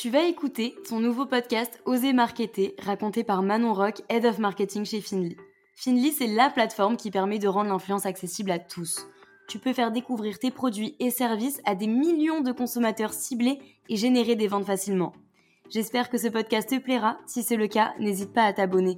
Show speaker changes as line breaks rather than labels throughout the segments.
Tu vas écouter ton nouveau podcast Oser Marketer, raconté par Manon Rock, Head of Marketing chez Finly. Finly, c'est la plateforme qui permet de rendre l'influence accessible à tous. Tu peux faire découvrir tes produits et services à des millions de consommateurs ciblés et générer des ventes facilement. J'espère que ce podcast te plaira. Si c'est le cas, n'hésite pas à t'abonner.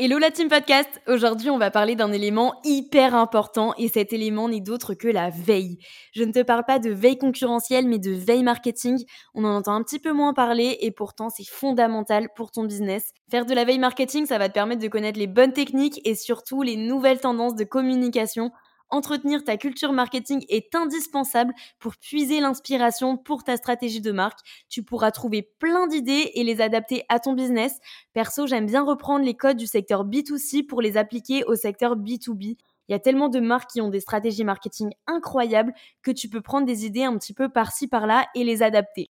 Hello la team podcast Aujourd'hui on va parler d'un élément hyper important et cet élément n'est d'autre que la veille. Je ne te parle pas de veille concurrentielle mais de veille marketing. On en entend un petit peu moins parler et pourtant c'est fondamental pour ton business. Faire de la veille marketing ça va te permettre de connaître les bonnes techniques et surtout les nouvelles tendances de communication Entretenir ta culture marketing est indispensable pour puiser l'inspiration pour ta stratégie de marque. Tu pourras trouver plein d'idées et les adapter à ton business. Perso, j'aime bien reprendre les codes du secteur B2C pour les appliquer au secteur B2B. Il y a tellement de marques qui ont des stratégies marketing incroyables que tu peux prendre des idées un petit peu par-ci par-là et les adapter.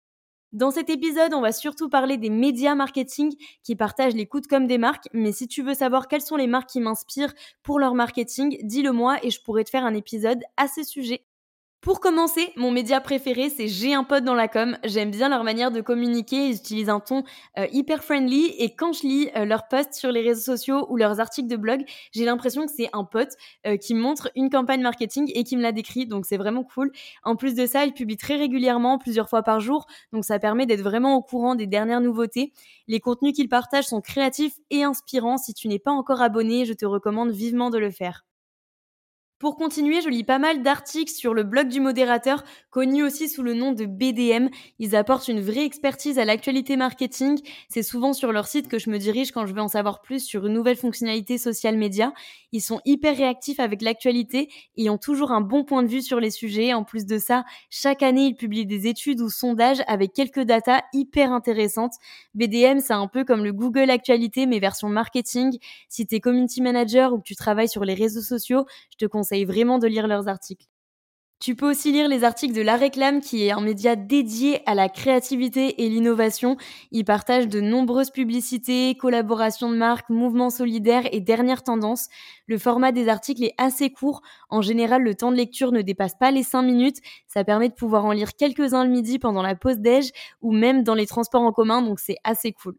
Dans cet épisode, on va surtout parler des médias marketing qui partagent les coups de com des marques. Mais si tu veux savoir quelles sont les marques qui m'inspirent pour leur marketing, dis-le moi et je pourrais te faire un épisode à ce sujet. Pour commencer, mon média préféré, c'est J'ai un pote dans la com. J'aime bien leur manière de communiquer. Ils utilisent un ton euh, hyper friendly. Et quand je lis euh, leurs posts sur les réseaux sociaux ou leurs articles de blog, j'ai l'impression que c'est un pote euh, qui montre une campagne marketing et qui me la décrit. Donc c'est vraiment cool. En plus de ça, ils publient très régulièrement, plusieurs fois par jour. Donc ça permet d'être vraiment au courant des dernières nouveautés. Les contenus qu'ils partagent sont créatifs et inspirants. Si tu n'es pas encore abonné, je te recommande vivement de le faire. Pour continuer, je lis pas mal d'articles sur le blog du modérateur, connu aussi sous le nom de BDM. Ils apportent une vraie expertise à l'actualité marketing. C'est souvent sur leur site que je me dirige quand je veux en savoir plus sur une nouvelle fonctionnalité social media. Ils sont hyper réactifs avec l'actualité et ont toujours un bon point de vue sur les sujets. En plus de ça, chaque année, ils publient des études ou sondages avec quelques datas hyper intéressantes. BDM, c'est un peu comme le Google Actualité, mais version marketing. Si t'es community manager ou que tu travailles sur les réseaux sociaux, je te conseille conseille vraiment de lire leurs articles. Tu peux aussi lire les articles de La Réclame, qui est un média dédié à la créativité et l'innovation. Il partage de nombreuses publicités, collaborations de marques, mouvements solidaires et dernières tendances. Le format des articles est assez court. En général, le temps de lecture ne dépasse pas les 5 minutes. Ça permet de pouvoir en lire quelques-uns le midi pendant la pause déj ou même dans les transports en commun, donc c'est assez cool.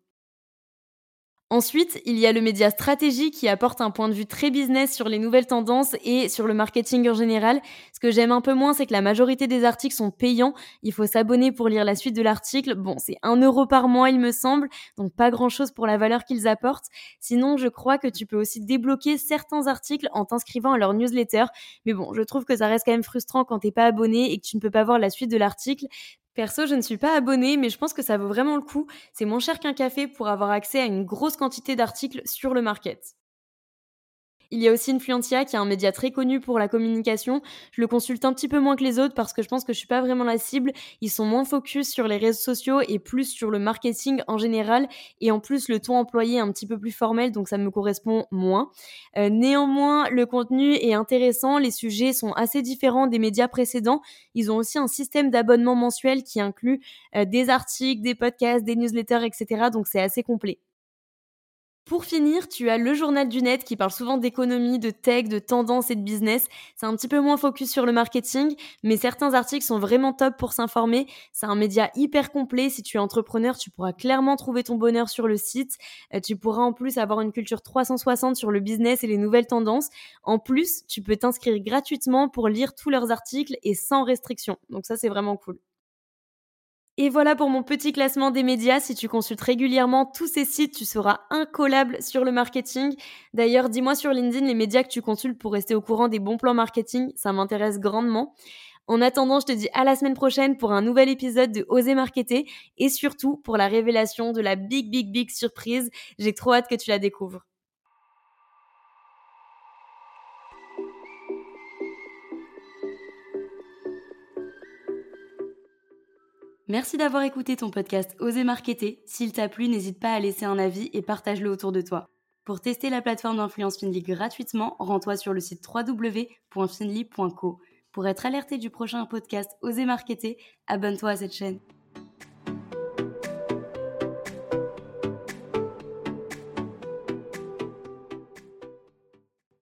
Ensuite, il y a le média stratégie qui apporte un point de vue très business sur les nouvelles tendances et sur le marketing en général. Ce que j'aime un peu moins, c'est que la majorité des articles sont payants. Il faut s'abonner pour lire la suite de l'article. Bon, c'est un euro par mois, il me semble, donc pas grand chose pour la valeur qu'ils apportent. Sinon, je crois que tu peux aussi débloquer certains articles en t'inscrivant à leur newsletter. Mais bon, je trouve que ça reste quand même frustrant quand t'es pas abonné et que tu ne peux pas voir la suite de l'article. Perso, je ne suis pas abonnée, mais je pense que ça vaut vraiment le coup. C'est moins cher qu'un café pour avoir accès à une grosse quantité d'articles sur le market. Il y a aussi Influencia qui est un média très connu pour la communication. Je le consulte un petit peu moins que les autres parce que je pense que je suis pas vraiment la cible. Ils sont moins focus sur les réseaux sociaux et plus sur le marketing en général. Et en plus, le ton employé est un petit peu plus formel, donc ça me correspond moins. Euh, néanmoins, le contenu est intéressant. Les sujets sont assez différents des médias précédents. Ils ont aussi un système d'abonnement mensuel qui inclut euh, des articles, des podcasts, des newsletters, etc. Donc c'est assez complet. Pour finir, tu as le journal du net qui parle souvent d'économie, de tech, de tendance et de business. C'est un petit peu moins focus sur le marketing, mais certains articles sont vraiment top pour s'informer. C'est un média hyper complet. Si tu es entrepreneur, tu pourras clairement trouver ton bonheur sur le site. Euh, tu pourras en plus avoir une culture 360 sur le business et les nouvelles tendances. En plus, tu peux t'inscrire gratuitement pour lire tous leurs articles et sans restriction. Donc ça, c'est vraiment cool. Et voilà pour mon petit classement des médias. Si tu consultes régulièrement tous ces sites, tu seras incollable sur le marketing. D'ailleurs, dis-moi sur LinkedIn les médias que tu consultes pour rester au courant des bons plans marketing. Ça m'intéresse grandement. En attendant, je te dis à la semaine prochaine pour un nouvel épisode de Oser Marketer et surtout pour la révélation de la big, big, big surprise. J'ai trop hâte que tu la découvres. Merci d'avoir écouté ton podcast Oser Marketer. S'il t'a plu, n'hésite pas à laisser un avis et partage-le autour de toi. Pour tester la plateforme d'influence Finly gratuitement, rends-toi sur le site www.finly.co. Pour être alerté du prochain podcast Oser Marketer, abonne-toi à cette chaîne.